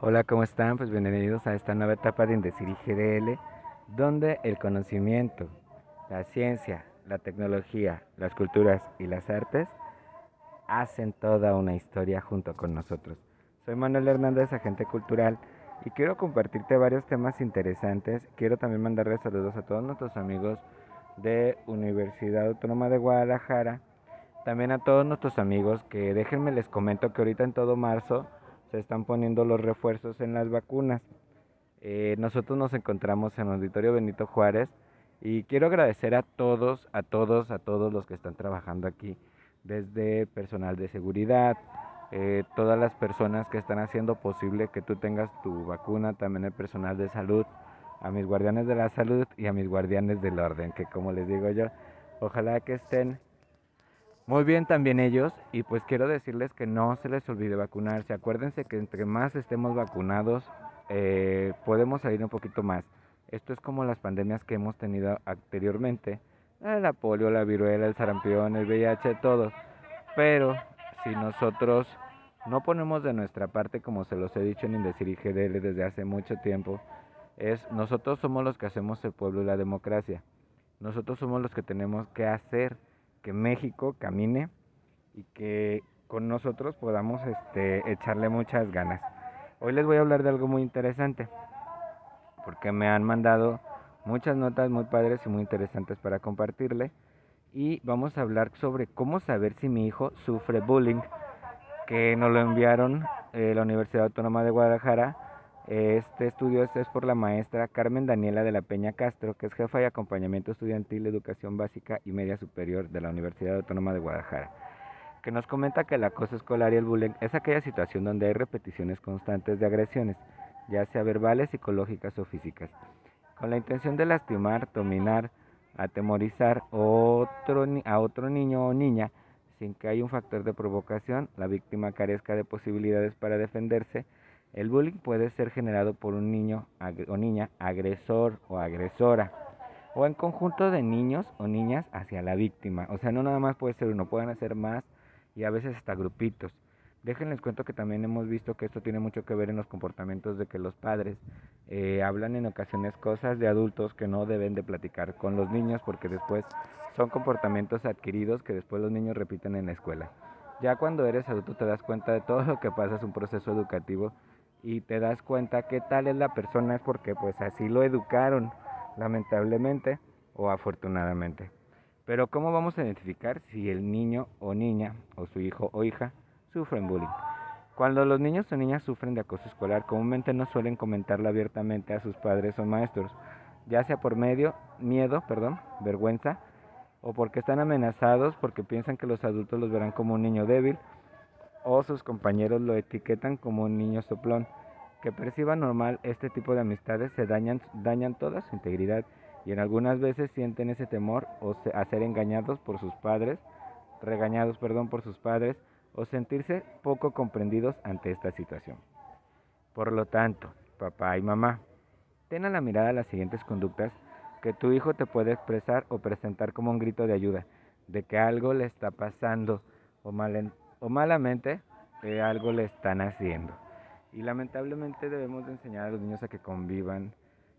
Hola, ¿cómo están? Pues bienvenidos a esta nueva etapa de Indecir GDL, donde el conocimiento, la ciencia, la tecnología, las culturas y las artes hacen toda una historia junto con nosotros. Soy Manuel Hernández, agente cultural, y quiero compartirte varios temas interesantes. Quiero también mandarles saludos a todos nuestros amigos de Universidad Autónoma de Guadalajara, también a todos nuestros amigos que déjenme les comento que ahorita en todo marzo se están poniendo los refuerzos en las vacunas. Eh, nosotros nos encontramos en el Auditorio Benito Juárez y quiero agradecer a todos, a todos, a todos los que están trabajando aquí, desde personal de seguridad, eh, todas las personas que están haciendo posible que tú tengas tu vacuna, también el personal de salud, a mis guardianes de la salud y a mis guardianes del orden, que como les digo yo, ojalá que estén muy bien también ellos y pues quiero decirles que no se les olvide vacunarse. Acuérdense que entre más estemos vacunados eh, podemos salir un poquito más. Esto es como las pandemias que hemos tenido anteriormente. La polio, la viruela, el sarampión, el VIH, todo. Pero si nosotros no ponemos de nuestra parte, como se los he dicho en Indecir y GDL desde hace mucho tiempo, es nosotros somos los que hacemos el pueblo y la democracia. Nosotros somos los que tenemos que hacer que México camine y que con nosotros podamos este, echarle muchas ganas. Hoy les voy a hablar de algo muy interesante, porque me han mandado muchas notas muy padres y muy interesantes para compartirle. Y vamos a hablar sobre cómo saber si mi hijo sufre bullying, que nos lo enviaron eh, la Universidad Autónoma de Guadalajara este estudio es por la maestra Carmen Daniela de la Peña Castro, que es jefa de acompañamiento estudiantil, educación básica y media superior de la Universidad Autónoma de Guadalajara, que nos comenta que el acoso escolar y el bullying es aquella situación donde hay repeticiones constantes de agresiones, ya sea verbales, psicológicas o físicas, con la intención de lastimar, dominar, atemorizar a otro niño o niña sin que haya un factor de provocación, la víctima carezca de posibilidades para defenderse, el bullying puede ser generado por un niño o niña agresor o agresora o en conjunto de niños o niñas hacia la víctima. O sea, no nada más puede ser uno, pueden hacer más y a veces hasta grupitos. Déjenles cuento que también hemos visto que esto tiene mucho que ver en los comportamientos de que los padres eh, hablan en ocasiones cosas de adultos que no deben de platicar con los niños porque después son comportamientos adquiridos que después los niños repiten en la escuela. Ya cuando eres adulto te das cuenta de todo lo que pasa, es un proceso educativo y te das cuenta qué tal es la persona es porque pues así lo educaron, lamentablemente o afortunadamente. Pero ¿cómo vamos a identificar si el niño o niña o su hijo o hija sufren bullying? Cuando los niños o niñas sufren de acoso escolar, comúnmente no suelen comentarlo abiertamente a sus padres o maestros, ya sea por medio, miedo, perdón, vergüenza, o porque están amenazados porque piensan que los adultos los verán como un niño débil o sus compañeros lo etiquetan como un niño soplón. Que perciba normal este tipo de amistades se dañan, dañan toda su integridad y en algunas veces sienten ese temor o a ser engañados por sus padres, regañados, perdón, por sus padres o sentirse poco comprendidos ante esta situación. Por lo tanto, papá y mamá, ten a la mirada las siguientes conductas que tu hijo te puede expresar o presentar como un grito de ayuda, de que algo le está pasando o mal o malamente eh, algo le están haciendo. Y lamentablemente debemos de enseñar a los niños a que convivan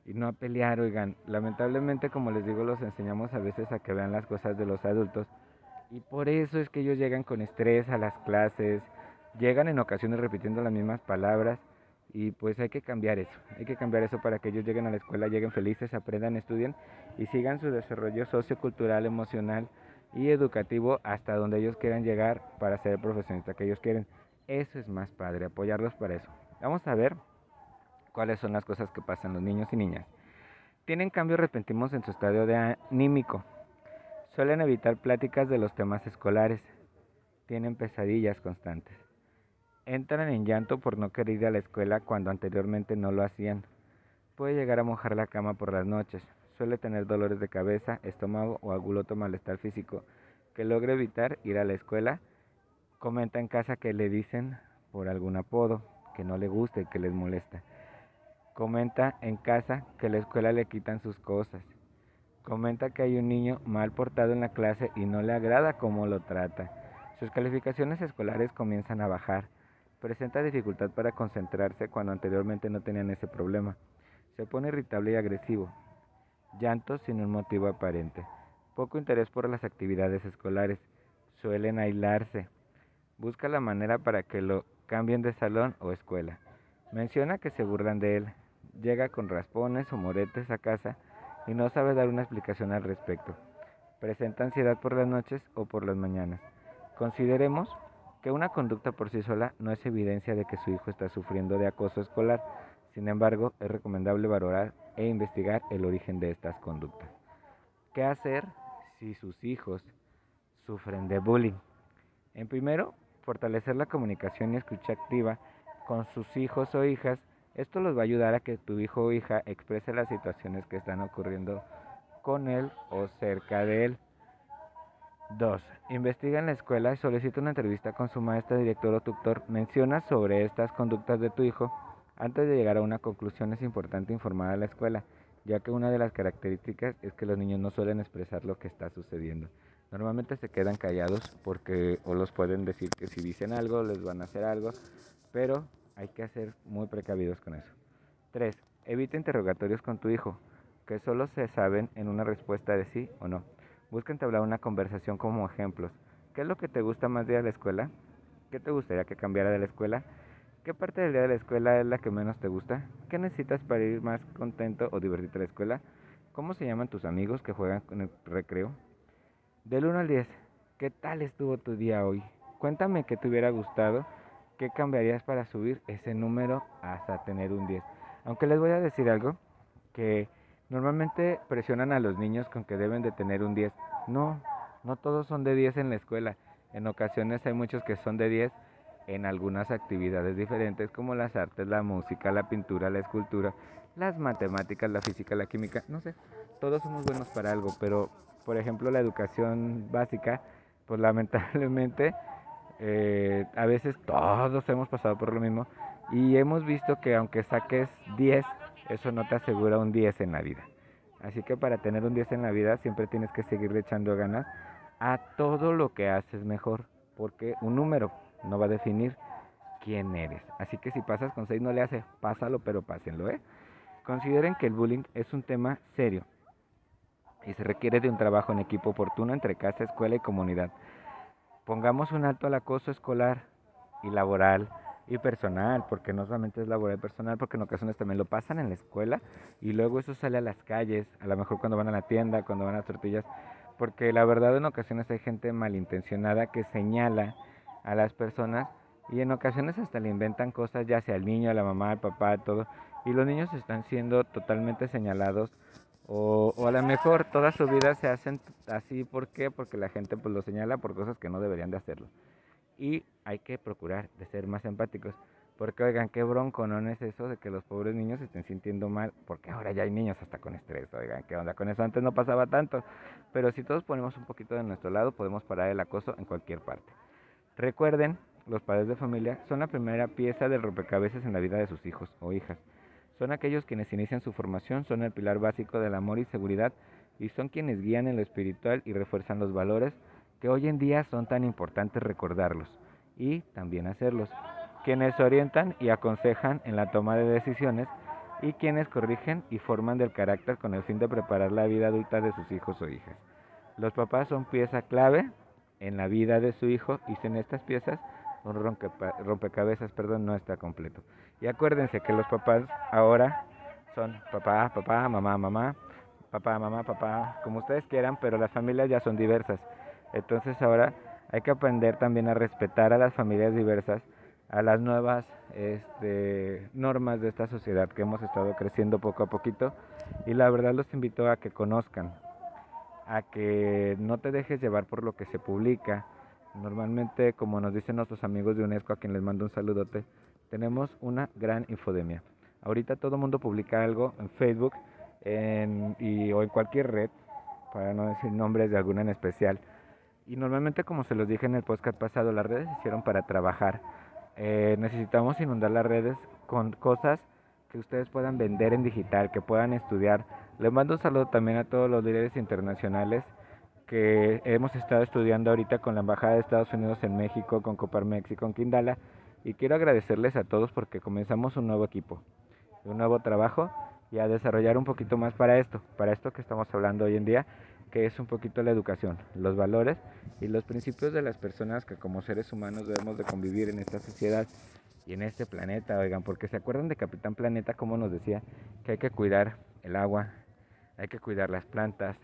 y no a pelear, oigan. Lamentablemente, como les digo, los enseñamos a veces a que vean las cosas de los adultos. Y por eso es que ellos llegan con estrés a las clases, llegan en ocasiones repitiendo las mismas palabras. Y pues hay que cambiar eso, hay que cambiar eso para que ellos lleguen a la escuela, lleguen felices, aprendan, estudien y sigan su desarrollo sociocultural, emocional y educativo hasta donde ellos quieran llegar para ser el profesionista que ellos quieren. Eso es más padre, apoyarlos para eso. Vamos a ver cuáles son las cosas que pasan los niños y niñas. Tienen cambios repentinos en su estadio de anímico. Suelen evitar pláticas de los temas escolares. Tienen pesadillas constantes. Entran en llanto por no querer ir a la escuela cuando anteriormente no lo hacían. Puede llegar a mojar la cama por las noches suele tener dolores de cabeza, estómago o algún malestar físico que logre evitar ir a la escuela. Comenta en casa que le dicen por algún apodo que no le guste, que les molesta. Comenta en casa que la escuela le quitan sus cosas. Comenta que hay un niño mal portado en la clase y no le agrada cómo lo trata. Sus calificaciones escolares comienzan a bajar. Presenta dificultad para concentrarse cuando anteriormente no tenían ese problema. Se pone irritable y agresivo. Llanto sin un motivo aparente. Poco interés por las actividades escolares. Suelen aislarse. Busca la manera para que lo cambien de salón o escuela. Menciona que se burlan de él. Llega con raspones o moretes a casa y no sabe dar una explicación al respecto. Presenta ansiedad por las noches o por las mañanas. Consideremos que una conducta por sí sola no es evidencia de que su hijo está sufriendo de acoso escolar. Sin embargo, es recomendable valorar e investigar el origen de estas conductas. ¿Qué hacer si sus hijos sufren de bullying? En primero, fortalecer la comunicación y escucha activa con sus hijos o hijas. Esto los va a ayudar a que tu hijo o hija exprese las situaciones que están ocurriendo con él o cerca de él. 2. Investiga en la escuela y solicita una entrevista con su maestra, director o tutor. Menciona sobre estas conductas de tu hijo. Antes de llegar a una conclusión es importante informar a la escuela, ya que una de las características es que los niños no suelen expresar lo que está sucediendo. Normalmente se quedan callados porque o los pueden decir que si dicen algo les van a hacer algo, pero hay que ser muy precavidos con eso. 3. Evita interrogatorios con tu hijo, que solo se saben en una respuesta de sí o no. Busca entablar una conversación como ejemplos. ¿Qué es lo que te gusta más de la escuela? ¿Qué te gustaría que cambiara de la escuela? ¿Qué parte del día de la escuela es la que menos te gusta? ¿Qué necesitas para ir más contento o divertirte a la escuela? ¿Cómo se llaman tus amigos que juegan con el recreo? Del 1 al 10, ¿qué tal estuvo tu día hoy? Cuéntame qué te hubiera gustado, qué cambiarías para subir ese número hasta tener un 10. Aunque les voy a decir algo, que Normalmente presionan a los niños con que deben de tener un 10. No, no todos son de 10 en la escuela. En ocasiones hay muchos que son de 10 en algunas actividades diferentes como las artes, la música, la pintura, la escultura, las matemáticas, la física, la química, no sé, todos somos buenos para algo, pero por ejemplo la educación básica, pues lamentablemente eh, a veces todos hemos pasado por lo mismo y hemos visto que aunque saques 10, eso no te asegura un 10 en la vida. Así que para tener un 10 en la vida siempre tienes que seguirle echando ganas a todo lo que haces mejor, porque un número no va a definir quién eres. Así que si pasas con 6 no le hace, pásalo, pero pásenlo, ¿eh? Consideren que el bullying es un tema serio y se requiere de un trabajo en equipo oportuno entre casa, escuela y comunidad. Pongamos un alto al acoso escolar y laboral, y personal, porque no solamente es laboral y personal, porque en ocasiones también lo pasan en la escuela y luego eso sale a las calles, a lo mejor cuando van a la tienda, cuando van a tortillas, porque la verdad en ocasiones hay gente malintencionada que señala a las personas y en ocasiones hasta le inventan cosas, ya sea al niño, a la mamá, al papá, todo, y los niños están siendo totalmente señalados o, o, a lo mejor toda su vida se hacen así, ¿por qué? Porque la gente pues lo señala por cosas que no deberían de hacerlo y hay que procurar de ser más empáticos. Porque oigan, qué bronco, ¿no? es eso de que los pobres niños se estén sintiendo mal, porque ahora ya hay niños hasta con estrés, oigan, ¿qué onda con eso? Antes no pasaba tanto, pero si todos ponemos un poquito de nuestro lado, podemos parar el acoso en cualquier parte. Recuerden, los padres de familia son la primera pieza del rompecabezas en la vida de sus hijos o hijas. Son aquellos quienes inician su formación, son el pilar básico del amor y seguridad y son quienes guían en lo espiritual y refuerzan los valores que hoy en día son tan importantes recordarlos y también hacerlos, quienes orientan y aconsejan en la toma de decisiones y quienes corrigen y forman del carácter con el fin de preparar la vida adulta de sus hijos o hijas. Los papás son pieza clave en la vida de su hijo y sin estas piezas un rompecabezas perdón, no está completo. Y acuérdense que los papás ahora son papá, papá, mamá, mamá, papá, mamá, papá, como ustedes quieran, pero las familias ya son diversas. Entonces ahora hay que aprender también a respetar a las familias diversas, a las nuevas este, normas de esta sociedad que hemos estado creciendo poco a poquito. Y la verdad los invito a que conozcan, a que no te dejes llevar por lo que se publica. Normalmente, como nos dicen nuestros amigos de UNESCO, a quien les mando un saludote, tenemos una gran infodemia. Ahorita todo el mundo publica algo en Facebook y, o en cualquier red, para no decir nombres de alguna en especial y normalmente, como se los dije en el podcast pasado, las redes se hicieron para trabajar. Eh, necesitamos inundar las redes con cosas que ustedes puedan vender en digital, que puedan estudiar. Les mando un saludo también a todos los líderes internacionales que hemos estado estudiando ahorita con la Embajada de Estados Unidos en México, con Coparmex y con Kindala. Y quiero agradecerles a todos porque comenzamos un nuevo equipo, un nuevo trabajo y a desarrollar un poquito más para esto, para esto que estamos hablando hoy en día, que es un poquito la educación, los valores y los principios de las personas que como seres humanos debemos de convivir en esta sociedad y en este planeta, oigan, porque se acuerdan de Capitán Planeta como nos decía que hay que cuidar el agua, hay que cuidar las plantas,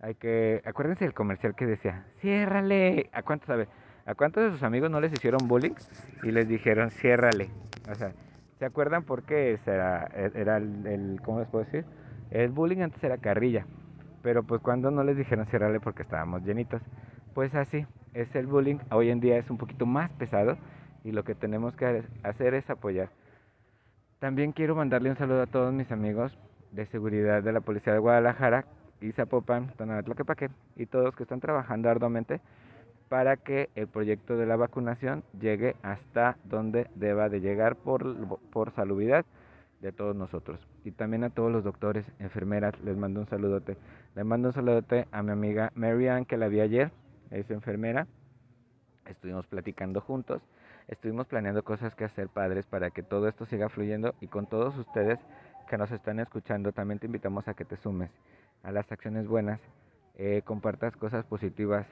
hay que, acuérdense del comercial que decía, ciérrale, ¿a cuántos sabe? ¿A cuántos de sus amigos no les hicieron bullying y les dijeron ciérrale? O sea, ¿se acuerdan por qué era, era el, el, ¿cómo les puedo decir? El bullying antes era carrilla, pero pues cuando no les dijeron ciérrale porque estábamos llenitos, pues así es el bullying. Hoy en día es un poquito más pesado y lo que tenemos que hacer es apoyar. También quiero mandarle un saludo a todos mis amigos de seguridad de la Policía de Guadalajara y Zapopan, Tonalá, y todos que están trabajando arduamente para que el proyecto de la vacunación llegue hasta donde deba de llegar por, por salubridad de todos nosotros. Y también a todos los doctores, enfermeras, les mando un saludote. Les mando un saludote a mi amiga Marianne, que la vi ayer, es enfermera. Estuvimos platicando juntos, estuvimos planeando cosas que hacer padres para que todo esto siga fluyendo y con todos ustedes que nos están escuchando, también te invitamos a que te sumes a las acciones buenas, eh, compartas cosas positivas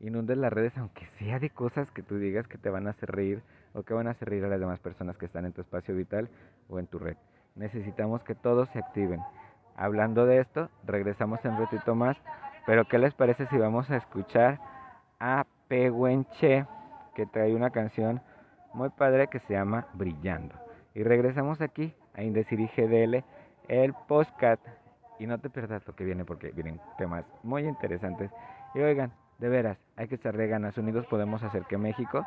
inundes las redes, aunque sea de cosas que tú digas que te van a hacer reír o que van a hacer reír a las demás personas que están en tu espacio vital o en tu red. Necesitamos que todos se activen. Hablando de esto, regresamos en un ratito más, pero ¿qué les parece si vamos a escuchar a Pehuenche, que trae una canción muy padre que se llama Brillando? Y regresamos aquí a Indecir GDL, el postcat. Y no te pierdas lo que viene porque vienen temas muy interesantes. Y oigan, de veras, hay que echarle ganas. Unidos podemos hacer que México,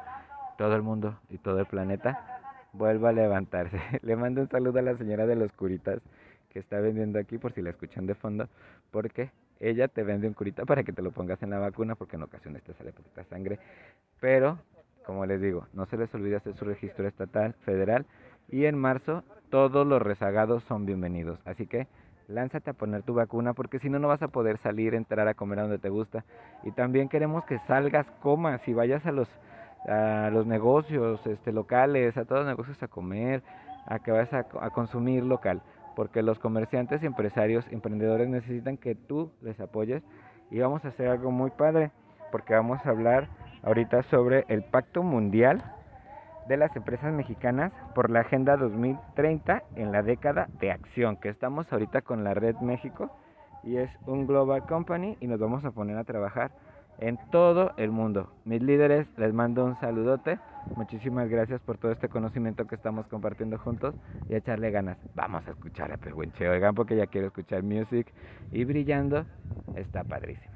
todo el mundo y todo el planeta vuelva a levantarse. Le mando un saludo a la señora de los curitas que está vendiendo aquí por si la escuchan de fondo, porque ella te vende un curita para que te lo pongas en la vacuna porque en ocasiones te sale poquita sangre. Pero, como les digo, no se les olvide hacer su registro estatal, federal y en marzo todos los rezagados son bienvenidos. Así que lánzate a poner tu vacuna porque si no, no vas a poder salir, entrar a comer a donde te gusta. Y también queremos que salgas, comas y vayas a los, a los negocios este, locales, a todos los negocios a comer, a que vayas a, a consumir local. Porque los comerciantes, empresarios, emprendedores necesitan que tú les apoyes y vamos a hacer algo muy padre porque vamos a hablar ahorita sobre el Pacto Mundial de las empresas mexicanas por la Agenda 2030 en la década de acción, que estamos ahorita con la Red México y es un global company y nos vamos a poner a trabajar en todo el mundo. Mis líderes, les mando un saludote. Muchísimas gracias por todo este conocimiento que estamos compartiendo juntos y echarle ganas. Vamos a escuchar a Pehuenche, oigan, porque ya quiero escuchar music y brillando está padrísimo.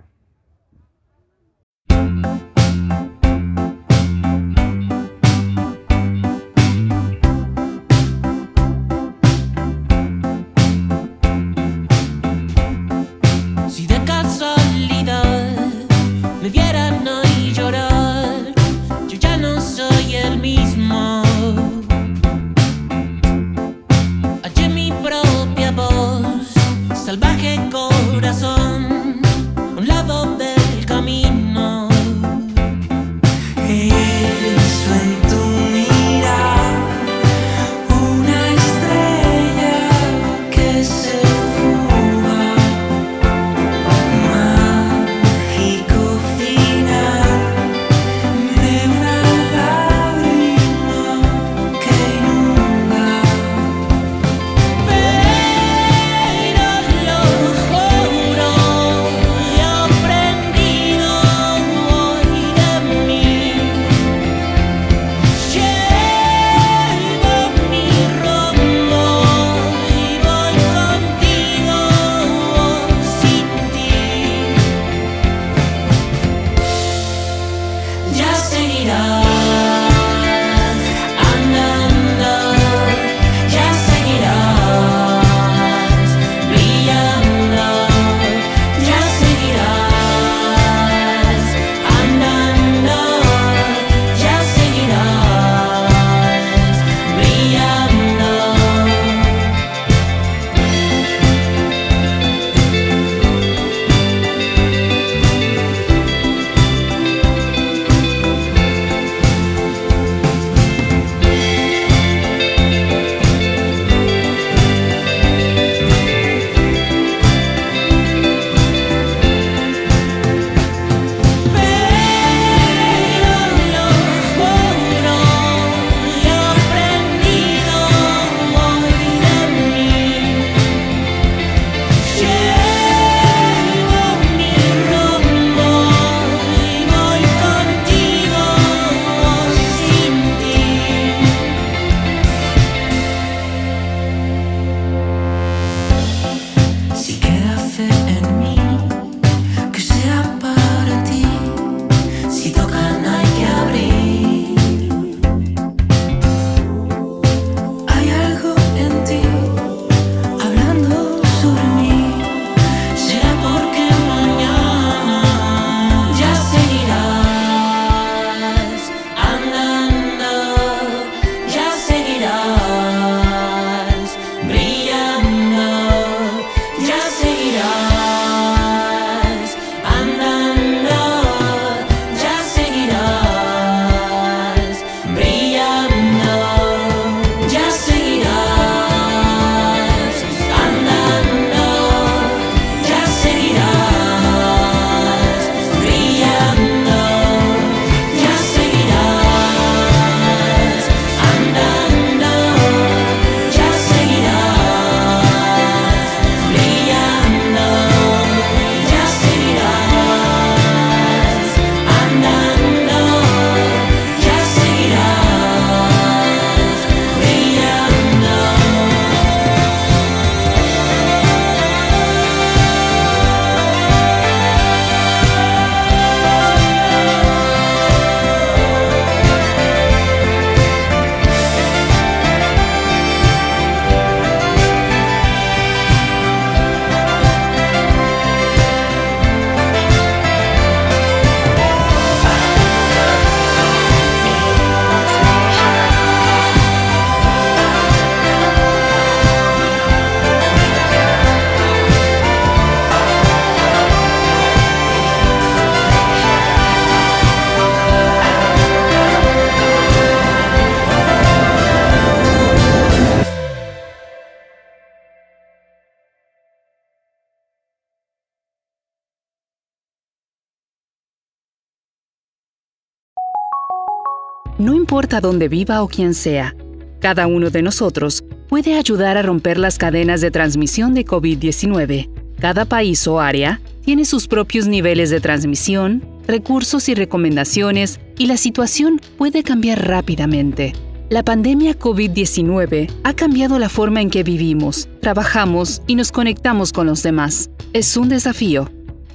Importa dónde viva o quién sea, cada uno de nosotros puede ayudar a romper las cadenas de transmisión de COVID-19. Cada país o área tiene sus propios niveles de transmisión, recursos y recomendaciones, y la situación puede cambiar rápidamente. La pandemia COVID-19 ha cambiado la forma en que vivimos, trabajamos y nos conectamos con los demás. Es un desafío.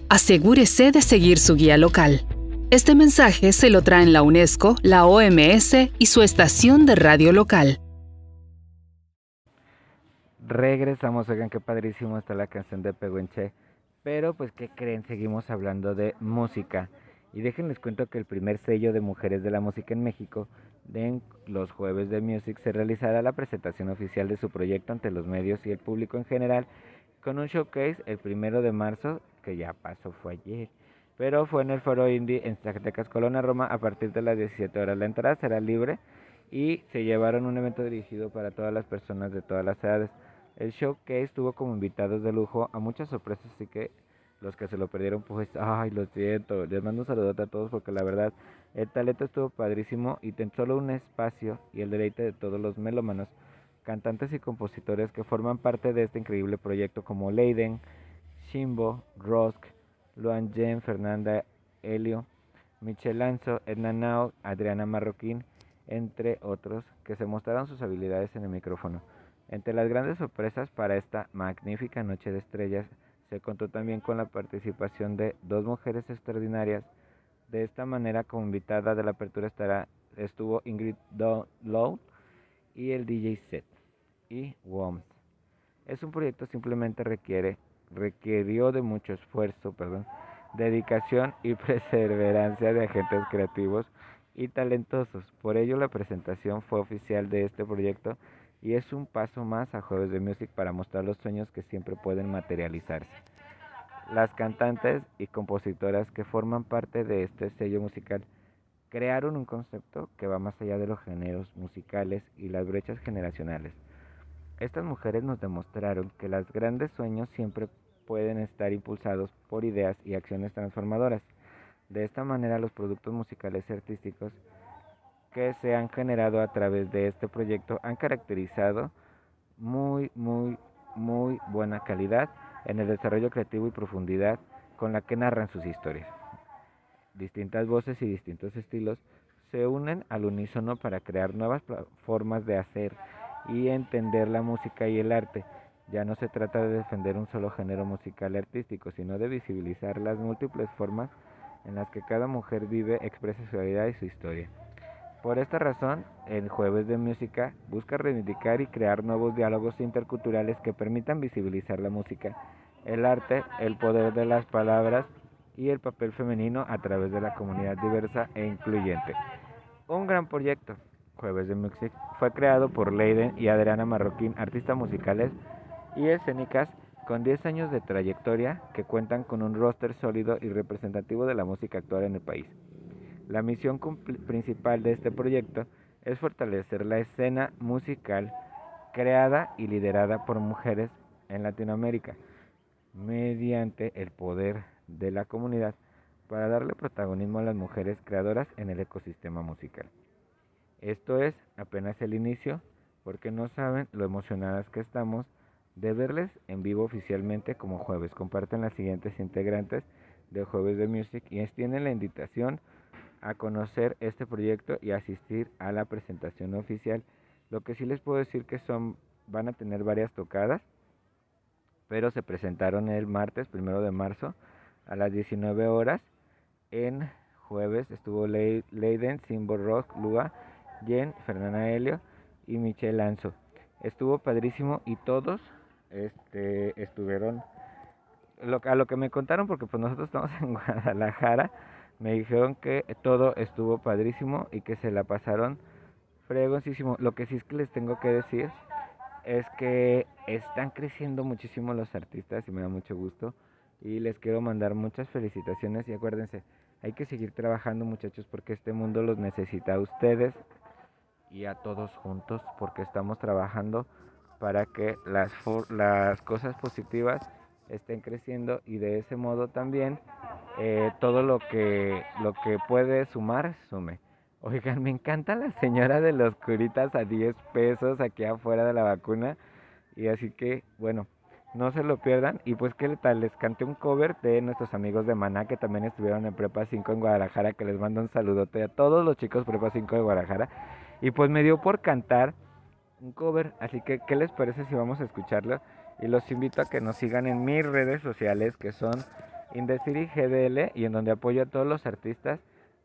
Asegúrese de seguir su guía local. Este mensaje se lo traen la UNESCO, la OMS y su estación de radio local. Regresamos, oigan qué padrísimo está la canción de Peguenche. Pero pues, ¿qué creen? Seguimos hablando de música. Y déjenles cuento que el primer sello de mujeres de la música en México, de los jueves de Music, se realizará la presentación oficial de su proyecto ante los medios y el público en general, con un showcase el primero de marzo, que ya pasó, fue ayer, pero fue en el Foro Indie en Zacatecas, Colonia, Roma, a partir de las 17 horas. La entrada será libre y se llevaron un evento dirigido para todas las personas de todas las edades. El showcase tuvo como invitados de lujo a muchas sorpresas, así que los que se lo perdieron, pues, ay, lo siento. Les mando un saludo a todos porque la verdad, el talento estuvo padrísimo y ten solo un espacio y el deleite de todos los melómanos, cantantes y compositores que forman parte de este increíble proyecto como Leiden, Shimbo, Rosk, Luan Jen, Fernanda Helio, Michel Lanzo, Edna Nao, Adriana Marroquín, entre otros, que se mostraron sus habilidades en el micrófono. Entre las grandes sorpresas para esta magnífica noche de estrellas se contó también con la participación de dos mujeres extraordinarias. De esta manera, como invitada de la apertura estará, estuvo Ingrid Lowe y el DJ Set y WOMS. Es un proyecto simplemente requiere, requirió de mucho esfuerzo, perdón, dedicación y perseverancia de agentes creativos y talentosos. Por ello la presentación fue oficial de este proyecto y es un paso más a Jueves de Music para mostrar los sueños que siempre pueden materializarse. Las cantantes y compositoras que forman parte de este sello musical crearon un concepto que va más allá de los géneros musicales y las brechas generacionales. Estas mujeres nos demostraron que los grandes sueños siempre pueden estar impulsados por ideas y acciones transformadoras. De esta manera los productos musicales y artísticos que se han generado a través de este proyecto han caracterizado muy, muy, muy buena calidad en el desarrollo creativo y profundidad con la que narran sus historias. Distintas voces y distintos estilos se unen al unísono para crear nuevas formas de hacer y entender la música y el arte. Ya no se trata de defender un solo género musical artístico, sino de visibilizar las múltiples formas en las que cada mujer vive, expresa su vida y su historia. Por esta razón, el Jueves de Música busca reivindicar y crear nuevos diálogos interculturales que permitan visibilizar la música, el arte, el poder de las palabras y el papel femenino a través de la comunidad diversa e incluyente. Un gran proyecto, Jueves de Music, fue creado por Leiden y Adriana Marroquín, artistas musicales y escénicas con 10 años de trayectoria que cuentan con un roster sólido y representativo de la música actual en el país. La misión principal de este proyecto es fortalecer la escena musical creada y liderada por mujeres en Latinoamérica mediante el poder de la comunidad para darle protagonismo a las mujeres creadoras en el ecosistema musical. Esto es apenas el inicio porque no saben lo emocionadas que estamos de verles en vivo oficialmente como jueves. Comparten las siguientes integrantes de Jueves de Music y extienden la invitación a conocer este proyecto y asistir a la presentación oficial. Lo que sí les puedo decir que son van a tener varias tocadas, pero se presentaron el martes, primero de marzo, a las 19 horas. En jueves estuvo Leiden, Simbo Rock, Lua, Jen, Fernanda Helio y Michelle Lanzo. Estuvo padrísimo y todos este, estuvieron lo, a lo que me contaron, porque pues nosotros estamos en Guadalajara, me dijeron que todo estuvo padrísimo y que se la pasaron fregoncísimo. Lo que sí es que les tengo que decir es que están creciendo muchísimo los artistas y me da mucho gusto. Y les quiero mandar muchas felicitaciones y acuérdense, hay que seguir trabajando muchachos porque este mundo los necesita a ustedes y a todos juntos porque estamos trabajando para que las, cosas positivas estén creciendo y de ese modo también eh, todo lo que, lo que puede sumar, sume. Oigan, me encanta la señora de los curitas a 10 pesos aquí afuera de la vacuna. Y así que, bueno, no se lo pierdan. Y pues, ¿qué tal? Les canté un cover de nuestros amigos de Maná que también estuvieron en Prepa 5 en Guadalajara. Que les mando un saludote a todos los chicos Prepa 5 de Guadalajara. Y pues me dio por cantar un cover. Así que, ¿qué les parece si vamos a escucharlo? Y los invito a que nos sigan en mis redes sociales que son Indeciri GDL y en donde apoyo a todos los artistas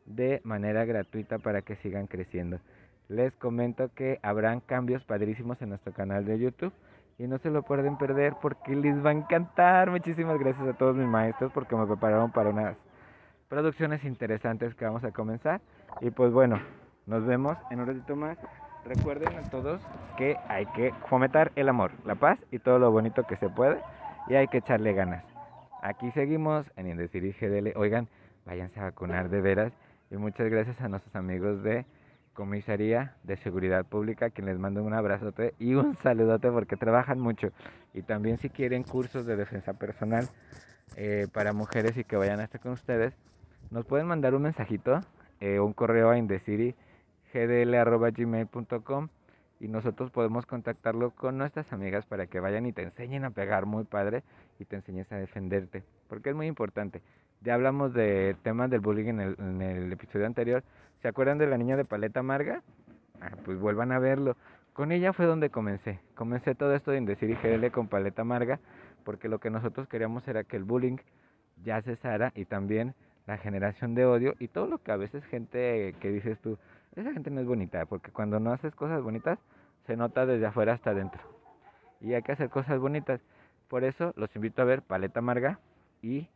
de manera gratuita para que sigan creciendo. Les comento que habrán cambios padrísimos en nuestro canal de YouTube y no se lo pueden perder porque les va a encantar. Muchísimas gracias a todos mis maestros porque me prepararon para unas producciones interesantes que vamos a comenzar. Y pues bueno, nos vemos en un ratito más. Recuerden a todos que hay que fomentar el amor, la paz y todo lo bonito que se puede y hay que echarle ganas. Aquí seguimos en Indecir GDL. Oigan, váyanse a vacunar de veras y muchas gracias a nuestros amigos de Comisaría de Seguridad Pública, quien les mando un abrazote y un saludote porque trabajan mucho. Y también si quieren cursos de defensa personal eh, para mujeres y que vayan a estar con ustedes, nos pueden mandar un mensajito, eh, un correo a indecirigdl.gmail.com y nosotros podemos contactarlo con nuestras amigas para que vayan y te enseñen a pegar muy padre y te enseñes a defenderte, porque es muy importante. Ya hablamos de temas del bullying en el, episodio anterior, ¿Se acuerdan de la niña de paleta amarga? Ah, pues vuelvan a verlo. Con ella fue donde comencé. Comencé todo esto de Indecir y GL con paleta amarga, porque lo que nosotros queríamos era que el bullying ya cesara y también la generación de odio y todo lo que a veces gente que dices tú, esa gente no es bonita, porque cuando no haces cosas bonitas se nota desde afuera hasta adentro. Y hay que hacer cosas bonitas. Por eso los invito a ver Paleta Amarga y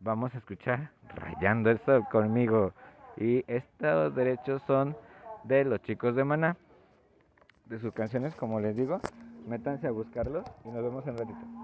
vamos a escuchar Rayando el Sol conmigo. Y estos derechos son de los chicos de Maná. De sus canciones, como les digo, métanse a buscarlos y nos vemos en ratito.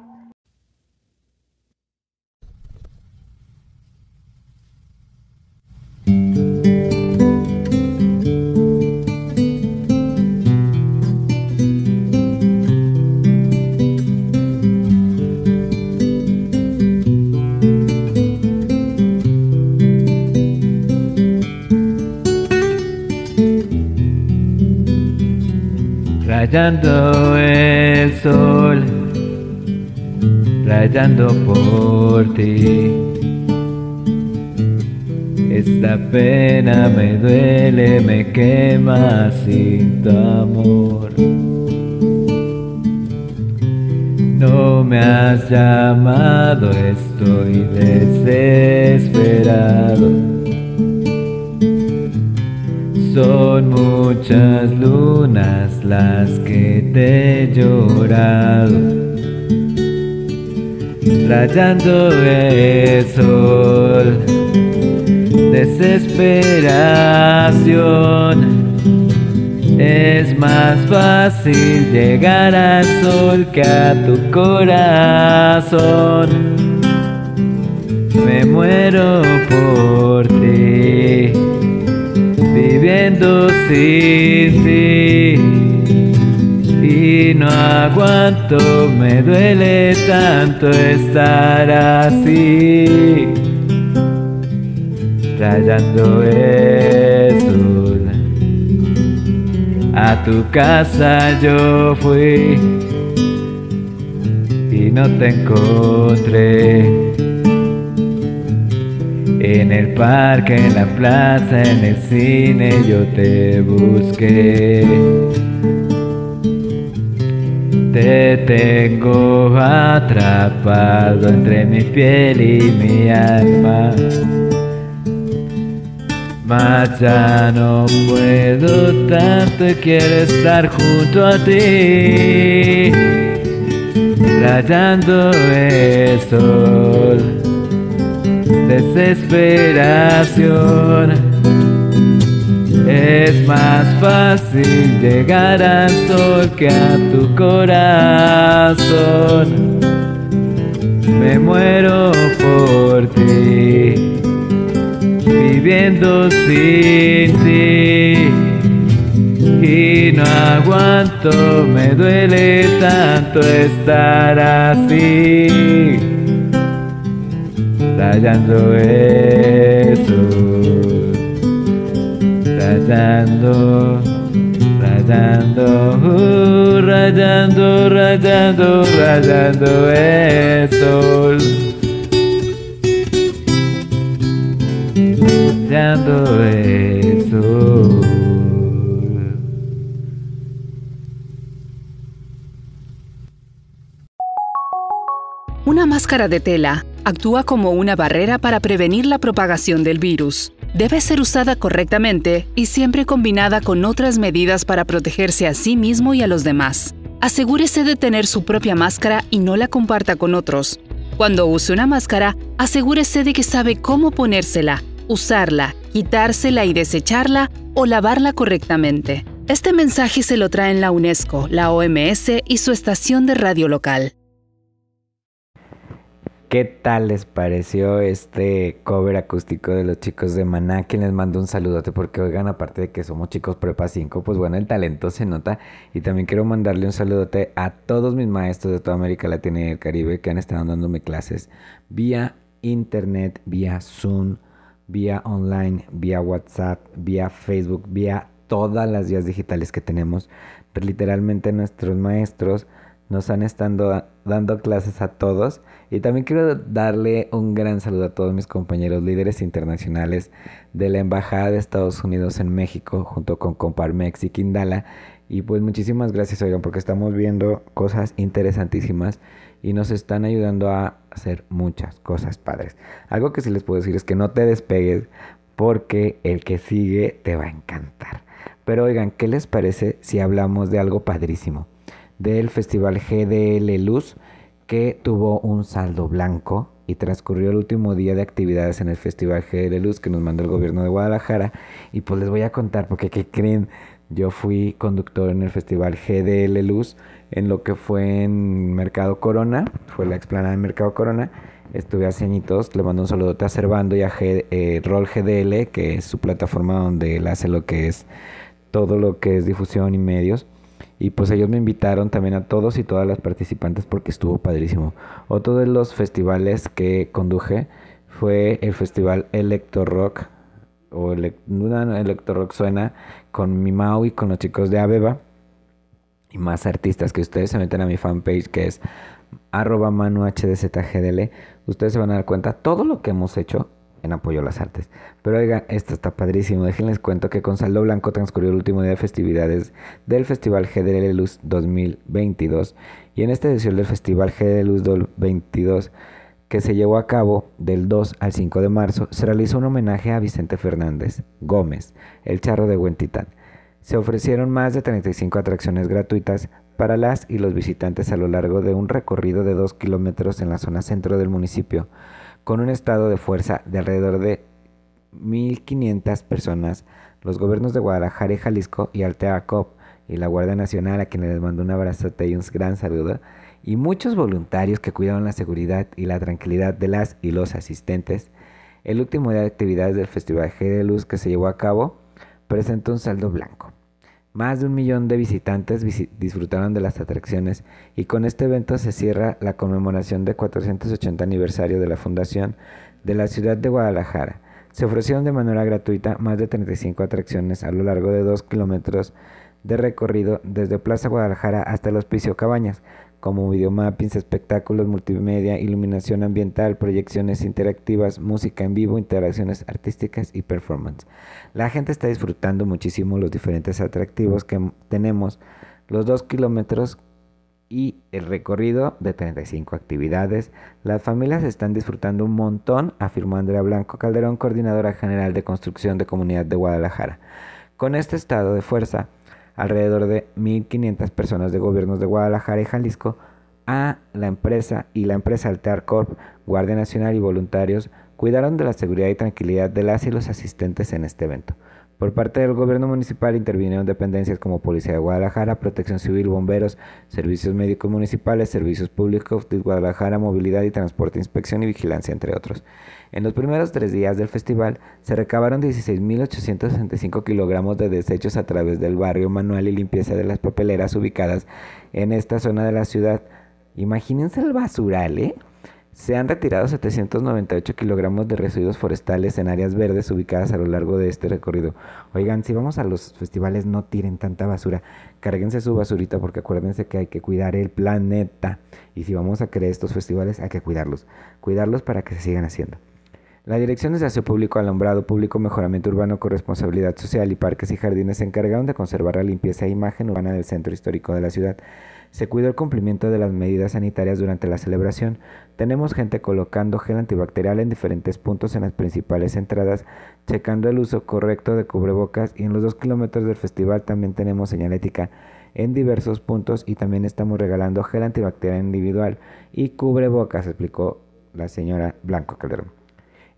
Rayando el sol, rayando por ti. Esta pena me duele, me quema sin tu amor. No me has llamado, estoy desesperado son muchas lunas las que te he llorado, rayando el sol, desesperación. Es más fácil llegar al sol que a tu corazón. Me muero por ti viviendo sin ti y no aguanto, me duele tanto estar así, rayando el. A tu casa yo fui y no te encontré. En el parque, en la plaza, en el cine yo te busqué. Te tengo atrapado entre mi piel y mi alma. Mas ya no puedo tanto quiero estar junto a ti, rayando el sol desesperación. Es más fácil llegar al sol que a tu corazón. Me muero por ti, viviendo sin ti. Y no aguanto, me duele tanto estar así rayando eso, rayando, rayando, uh, rayando, rayando, rayando el sol. Rayando el sol. Una máscara de tela actúa como una barrera para prevenir la propagación del virus. Debe ser usada correctamente y siempre combinada con otras medidas para protegerse a sí mismo y a los demás. Asegúrese de tener su propia máscara y no la comparta con otros. Cuando use una máscara, asegúrese de que sabe cómo ponérsela, usarla, quitársela y desecharla o lavarla correctamente. Este mensaje se lo traen la UNESCO, la OMS y su estación de radio local. ¿Qué tal les pareció este cover acústico de los chicos de Maná? Quien les mando un saludote porque oigan, aparte de que somos chicos prepa 5, pues bueno, el talento se nota. Y también quiero mandarle un saludote a todos mis maestros de toda América Latina y el Caribe que han estado dándome clases vía internet, vía Zoom, vía online, vía WhatsApp, vía Facebook, vía todas las vías digitales que tenemos. Pero literalmente nuestros maestros nos han estado dando clases a todos. Y también quiero darle un gran saludo a todos mis compañeros líderes internacionales de la Embajada de Estados Unidos en México, junto con Comparmex y Kindala. Y pues muchísimas gracias, oigan, porque estamos viendo cosas interesantísimas y nos están ayudando a hacer muchas cosas padres. Algo que sí les puedo decir es que no te despegues porque el que sigue te va a encantar. Pero oigan, ¿qué les parece si hablamos de algo padrísimo? del Festival GDL Luz que tuvo un saldo blanco y transcurrió el último día de actividades en el Festival GDL Luz que nos mandó el gobierno de Guadalajara y pues les voy a contar porque ¿qué creen? Yo fui conductor en el Festival GDL Luz en lo que fue en Mercado Corona, fue la explanada de Mercado Corona. Estuve hace añitos, le mando un saludote a Servando y a G, eh, GDL, que es su plataforma donde él hace lo que es todo lo que es difusión y medios. Y pues ellos me invitaron también a todos y todas las participantes porque estuvo padrísimo. Otro de los festivales que conduje fue el festival Electro Rock. O Electro Rock suena con mi Mau y con los chicos de Abeba. Y más artistas que ustedes se meten a mi fanpage que es arroba manuhdczgdl. Ustedes se van a dar cuenta todo lo que hemos hecho en apoyo a las artes. Pero oiga, esto está padrísimo. Déjenles cuento que con Saldo Blanco transcurrió el último día de festividades del Festival Luz 2022. Y en esta edición del Festival GDL Luz 2022, que se llevó a cabo del 2 al 5 de marzo, se realizó un homenaje a Vicente Fernández Gómez, el charro de Huentitán. Se ofrecieron más de 35 atracciones gratuitas para las y los visitantes a lo largo de un recorrido de 2 kilómetros en la zona centro del municipio con un estado de fuerza de alrededor de 1.500 personas, los gobiernos de Guadalajara y Jalisco y Altea Cop y la Guardia Nacional, a quienes les mando un abrazote y un gran saludo, y muchos voluntarios que cuidaron la seguridad y la tranquilidad de las y los asistentes, el último día de actividades del Festival G de Luz que se llevó a cabo presentó un saldo blanco. Más de un millón de visitantes disfrutaron de las atracciones y con este evento se cierra la conmemoración del 480 aniversario de la fundación de la ciudad de Guadalajara. Se ofrecieron de manera gratuita más de 35 atracciones a lo largo de 2 kilómetros de recorrido desde Plaza Guadalajara hasta el Hospicio Cabañas, como videomappings, espectáculos multimedia, iluminación ambiental, proyecciones interactivas, música en vivo, interacciones artísticas y performance. La gente está disfrutando muchísimo los diferentes atractivos que tenemos, los dos kilómetros y el recorrido de 35 actividades. Las familias están disfrutando un montón, afirmó Andrea Blanco Calderón, coordinadora general de construcción de comunidad de Guadalajara. Con este estado de fuerza, alrededor de 1.500 personas de gobiernos de Guadalajara y Jalisco a la empresa y la empresa Altear Corp, Guardia Nacional y voluntarios cuidaron de la seguridad y tranquilidad de las y los asistentes en este evento. Por parte del gobierno municipal intervinieron dependencias como Policía de Guadalajara, Protección Civil, Bomberos, Servicios Médicos Municipales, Servicios Públicos de Guadalajara, Movilidad y Transporte, Inspección y Vigilancia, entre otros. En los primeros tres días del festival se recabaron 16.865 kilogramos de desechos a través del barrio manual y limpieza de las papeleras ubicadas en esta zona de la ciudad. Imagínense el basural, ¿eh? Se han retirado 798 kilogramos de residuos forestales en áreas verdes ubicadas a lo largo de este recorrido. Oigan, si vamos a los festivales no tiren tanta basura, cárguense su basurita porque acuérdense que hay que cuidar el planeta. Y si vamos a crear estos festivales hay que cuidarlos, cuidarlos para que se sigan haciendo. La Dirección de Desastre Público, Alumbrado Público, Mejoramiento Urbano, Corresponsabilidad Social y Parques y Jardines se encargaron de conservar la limpieza e imagen urbana del centro histórico de la ciudad. Se cuidó el cumplimiento de las medidas sanitarias durante la celebración. Tenemos gente colocando gel antibacterial en diferentes puntos en las principales entradas, checando el uso correcto de cubrebocas y en los dos kilómetros del festival también tenemos señalética en diversos puntos y también estamos regalando gel antibacterial individual y cubrebocas, explicó la señora Blanco Calderón.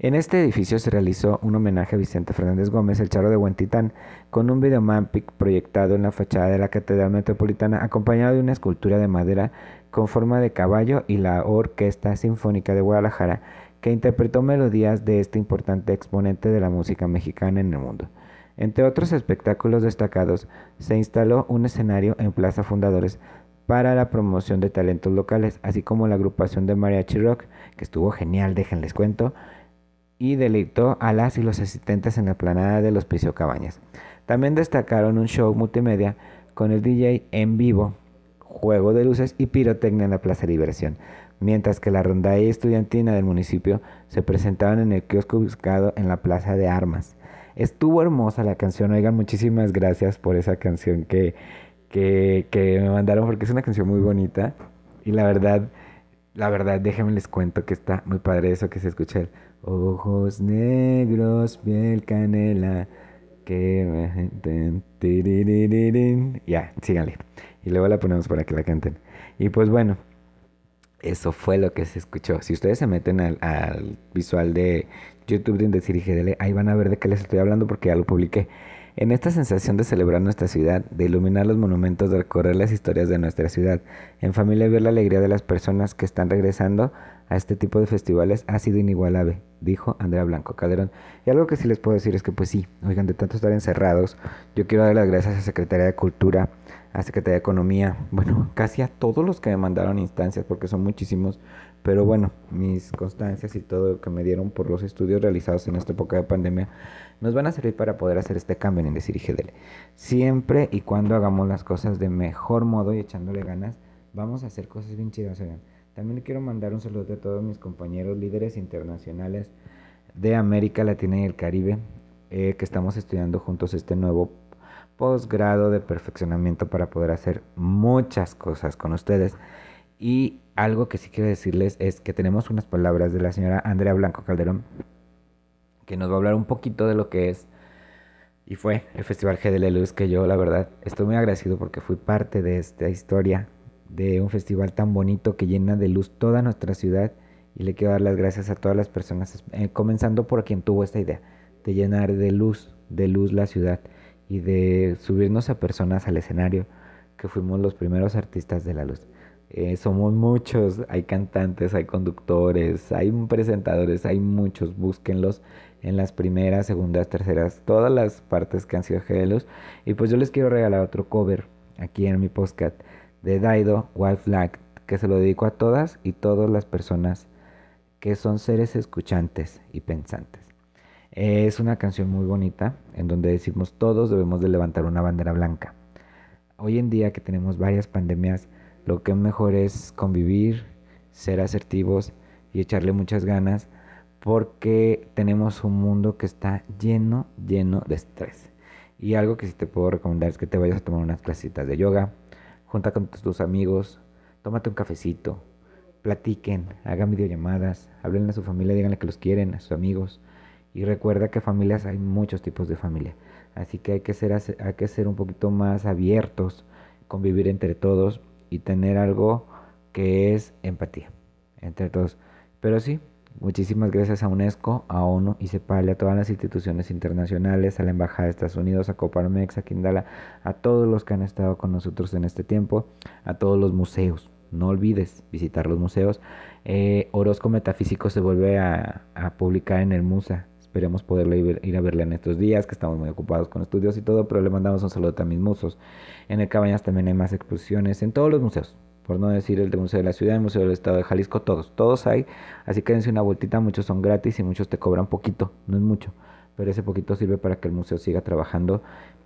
En este edificio se realizó un homenaje a Vicente Fernández Gómez, el charro de Huentitán, con un videomampic proyectado en la fachada de la Catedral Metropolitana, acompañado de una escultura de madera con forma de caballo y la Orquesta Sinfónica de Guadalajara, que interpretó melodías de este importante exponente de la música mexicana en el mundo. Entre otros espectáculos destacados, se instaló un escenario en Plaza Fundadores para la promoción de talentos locales, así como la agrupación de Mariachi Rock, que estuvo genial, déjenles cuento, y deleitó a las y los asistentes en la planada del Hospicio Cabañas. También destacaron un show multimedia con el DJ en vivo, juego de luces y pirotecnia en la Plaza Liberación, mientras que la rondalla estudiantina del municipio se presentaban en el kiosco buscado en la Plaza de Armas. Estuvo hermosa la canción, oigan, muchísimas gracias por esa canción que, que, que me mandaron porque es una canción muy bonita y la verdad, la verdad, déjenme les cuento que está muy padre eso que se escucha Ojos negros, piel canela. Que Ya, síganle. Y luego la ponemos para que la canten. Y pues bueno, eso fue lo que se escuchó. Si ustedes se meten al, visual de YouTube de Indecir ahí van a ver de qué les estoy hablando porque ya lo publiqué. En esta sensación de celebrar nuestra ciudad, de iluminar los monumentos, de recorrer las historias de nuestra ciudad, en familia ver la alegría de las personas que están regresando a este tipo de festivales ha sido inigualable, dijo Andrea Blanco Calderón. Y algo que sí les puedo decir es que pues sí, oigan, de tanto estar encerrados, yo quiero dar las gracias a Secretaría de Cultura, a Secretaría de Economía, bueno, casi a todos los que me mandaron instancias, porque son muchísimos, pero bueno, mis constancias y todo lo que me dieron por los estudios realizados en esta época de pandemia nos van a servir para poder hacer este cambio en Decir GDL. Siempre y cuando hagamos las cosas de mejor modo y echándole ganas, vamos a hacer cosas bien chidas, oigan. También le quiero mandar un saludo a todos mis compañeros líderes internacionales de América Latina y el Caribe, eh, que estamos estudiando juntos este nuevo posgrado de perfeccionamiento para poder hacer muchas cosas con ustedes. Y algo que sí quiero decirles es que tenemos unas palabras de la señora Andrea Blanco Calderón, que nos va a hablar un poquito de lo que es y fue el Festival G de Luz, que yo la verdad estoy muy agradecido porque fui parte de esta historia de un festival tan bonito que llena de luz toda nuestra ciudad. Y le quiero dar las gracias a todas las personas, eh, comenzando por quien tuvo esta idea, de llenar de luz, de luz la ciudad y de subirnos a personas al escenario, que fuimos los primeros artistas de la luz. Eh, somos muchos, hay cantantes, hay conductores, hay presentadores, hay muchos, búsquenlos en las primeras, segundas, terceras, todas las partes que han sido luz. Y pues yo les quiero regalar otro cover aquí en mi podcast de Daido Wild Flag, que se lo dedico a todas y todas las personas que son seres escuchantes y pensantes. Es una canción muy bonita en donde decimos todos debemos de levantar una bandera blanca. Hoy en día que tenemos varias pandemias, lo que mejor es convivir, ser asertivos y echarle muchas ganas porque tenemos un mundo que está lleno, lleno de estrés. Y algo que sí te puedo recomendar es que te vayas a tomar unas clasitas de yoga, junta con tus amigos, tómate un cafecito, platiquen, hagan videollamadas, hablen a su familia, díganle que los quieren, a sus amigos. Y recuerda que familias hay muchos tipos de familia. Así que hay que ser, hay que ser un poquito más abiertos, convivir entre todos y tener algo que es empatía entre todos. Pero sí, Muchísimas gracias a UNESCO, a ONU, y CEPAL, a todas las instituciones internacionales, a la Embajada de Estados Unidos, a Coparmex, a Quindala, a todos los que han estado con nosotros en este tiempo, a todos los museos. No olvides visitar los museos. Eh, Orozco Metafísico se vuelve a, publicar en el MUSA. Esperemos poderlo ir, ir, a verle en estos días, que estamos muy ocupados con estudios y todo, pero le mandamos un saludo a mis musos. En el Cabañas también hay más exposiciones, en todos los museos por no decir el de Museo de la Ciudad, el Museo del Estado de Jalisco, todos, todos hay, así que dense una vueltita, muchos son gratis y muchos te cobran poquito, no es mucho, pero ese poquito sirve para que el museo siga trabajando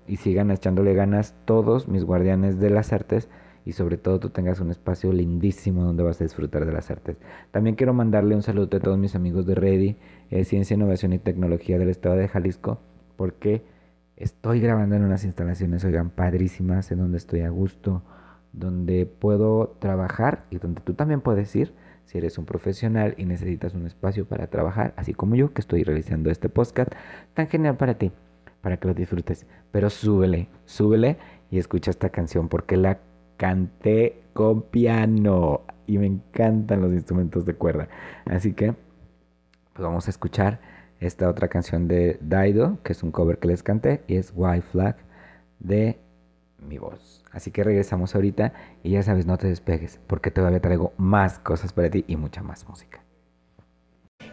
y sigan echándole ganas todos mis guardianes de las artes y sobre todo tú tengas un espacio lindísimo donde vas a disfrutar de las artes. También quiero mandarle un saludo a todos mis amigos de Ready, eh, Ciencia, Innovación y Tecnología del Estado de Jalisco, porque estoy grabando en unas instalaciones, oigan, padrísimas, en donde estoy a gusto, donde puedo trabajar y donde tú también puedes ir si eres un profesional y necesitas un espacio para trabajar, así como yo que estoy realizando este podcast tan genial para ti, para que lo disfrutes. Pero súbele, súbele y escucha esta canción porque la canté con piano y me encantan los instrumentos de cuerda. Así que pues vamos a escuchar esta otra canción de Daido, que es un cover que les canté, y es White Flag de mi voz. Así que regresamos ahorita y ya sabes, no te despegues, porque todavía traigo más cosas para ti y mucha más música.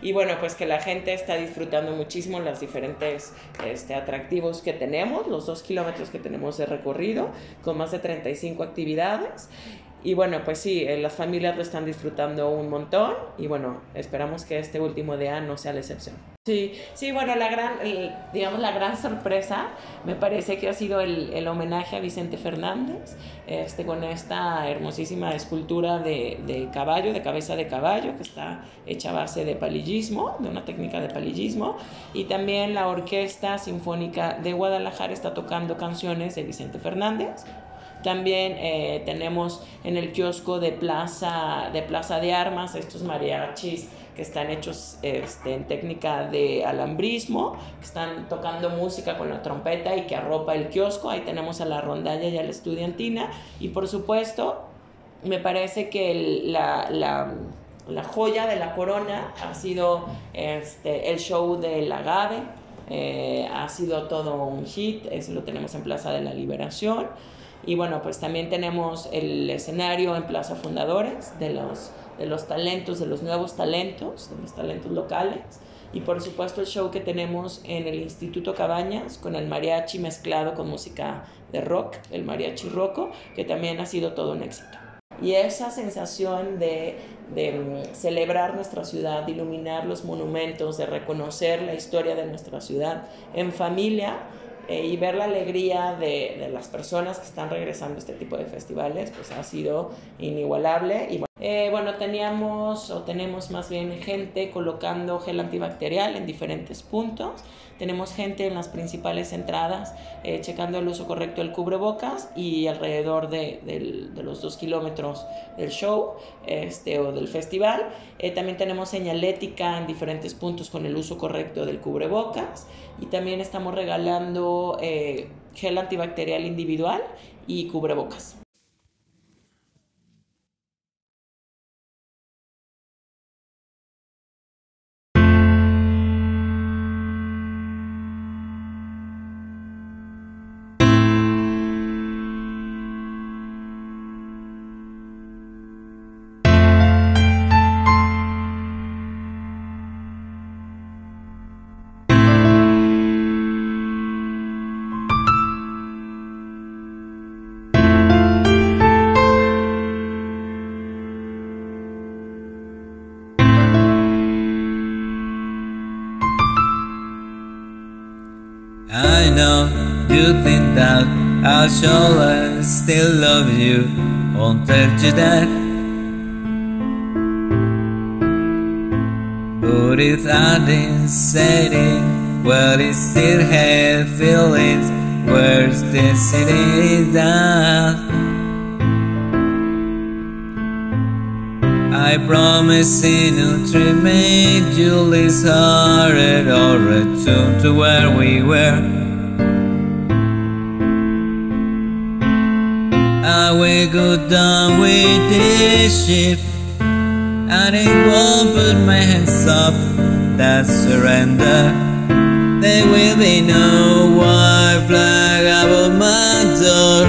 Y bueno, pues que la gente está disfrutando muchísimo los diferentes este, atractivos que tenemos, los dos kilómetros que tenemos de recorrido, con más de 35 actividades. Y bueno, pues sí, eh, las familias lo están disfrutando un montón y bueno, esperamos que este último día no sea la excepción. Sí, sí, bueno, la gran, digamos, la gran sorpresa me parece que ha sido el, el, homenaje a Vicente Fernández, este, con esta hermosísima escultura de, de, caballo, de cabeza de caballo, que está hecha a base de palillismo, de una técnica de palillismo, y también la Orquesta Sinfónica de Guadalajara está tocando canciones de Vicente Fernández, también eh, tenemos en el kiosco de Plaza, de Plaza de Armas estos mariachis que están hechos este, en técnica de alambrismo, que están tocando música con la trompeta y que arropa el kiosco. Ahí tenemos a la rondalla y a la estudiantina. Y por supuesto, me parece que la, la, la, joya de la corona ha sido este, el show del agave. Eh, ha sido todo un hit, eso lo tenemos en Plaza de la Liberación. Y bueno, pues también tenemos el escenario en Plaza Fundadores de los, de los talentos, de los nuevos talentos, de los talentos locales. Y por supuesto el show que tenemos en el Instituto Cabañas con el mariachi mezclado con música de rock, el mariachi roco, que también ha sido todo un éxito. Y esa sensación de, de mm, celebrar nuestra ciudad, de iluminar los monumentos, de reconocer la historia de nuestra ciudad en familia, eh, y ver la alegría de, de, las personas que están regresando a este tipo de festivales, pues ha sido inigualable. Y bueno, eh, bueno, teníamos o tenemos más bien gente colocando gel antibacterial en diferentes puntos. Tenemos gente en las principales entradas eh, checando el uso correcto del cubrebocas y alrededor de, de, de los dos kilómetros del show este, o del festival. también tenemos señalética en diferentes puntos con el uso correcto del cubrebocas y también estamos regalando eh, gel antibacterial individual y cubrebocas. You think that I shall still love you until you death. But if I didn't say it, well, it still had feelings. The city that? I promise in a dream made you lose heart or return to where we were. I will go down with this ship And it won't put my hands up That surrender. There will be no white flag above my door.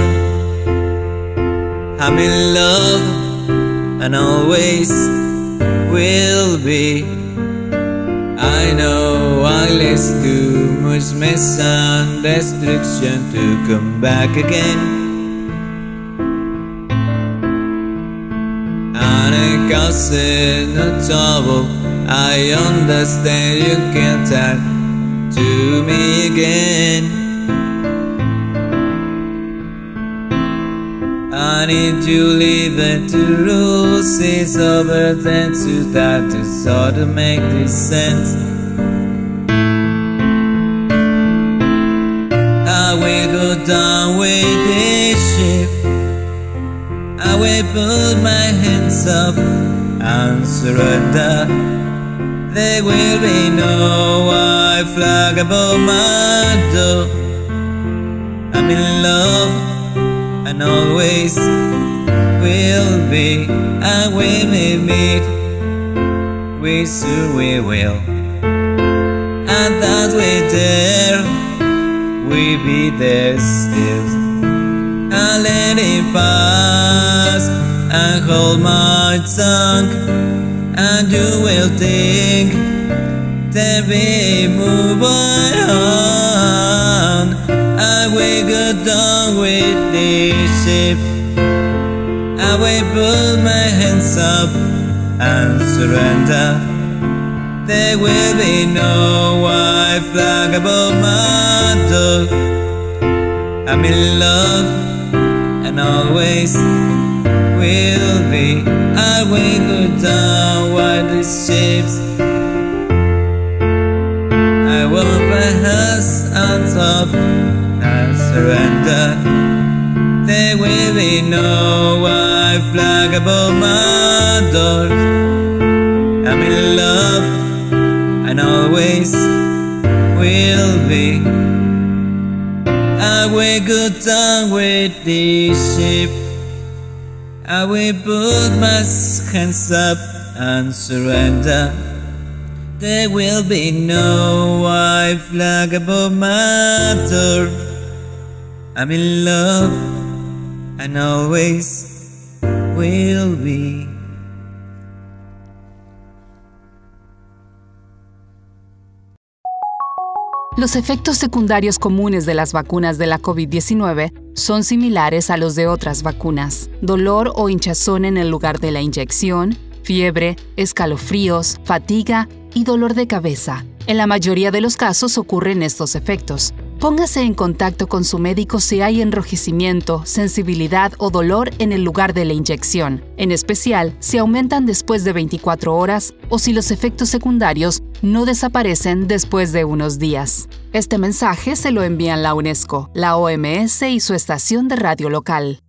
I'm in love And always will be. I know I list too much mess and destruction to come back again causing no trouble. I understand you can't talk to me again. I need you leave it to rules is over than to that to sort of make this sense. I will go down with this ship. Will put my hands up and surrender. There will be no white flag above my door. I'm in love and always will be. And we may meet, we soon we will. And that we dare, we be there still. And let it pass and hold my tongue, and you will think that we move on. I will go down with this ship. I will put my hands up and surrender. There will be no white flag above my door. I'm in love and always will be. I will go down these ships. I want my hands on top and surrender. There will be no white flag above my door. I'm in love and always will be. Will go down with the ship. I will put my hands up and surrender. There will be no white flag above my door. I'm in love and always will be. Los efectos secundarios comunes de las vacunas de la COVID-19 son similares a los de otras vacunas. Dolor o hinchazón en el lugar de la inyección, fiebre, escalofríos, fatiga y dolor de cabeza. En la mayoría de los casos ocurren estos efectos. Póngase en contacto con su médico si hay enrojecimiento, sensibilidad o dolor en el lugar de la inyección, en especial si aumentan después de 24 horas o si los efectos secundarios no desaparecen después de unos días. Este mensaje se lo envían la UNESCO, la OMS y su estación de radio local.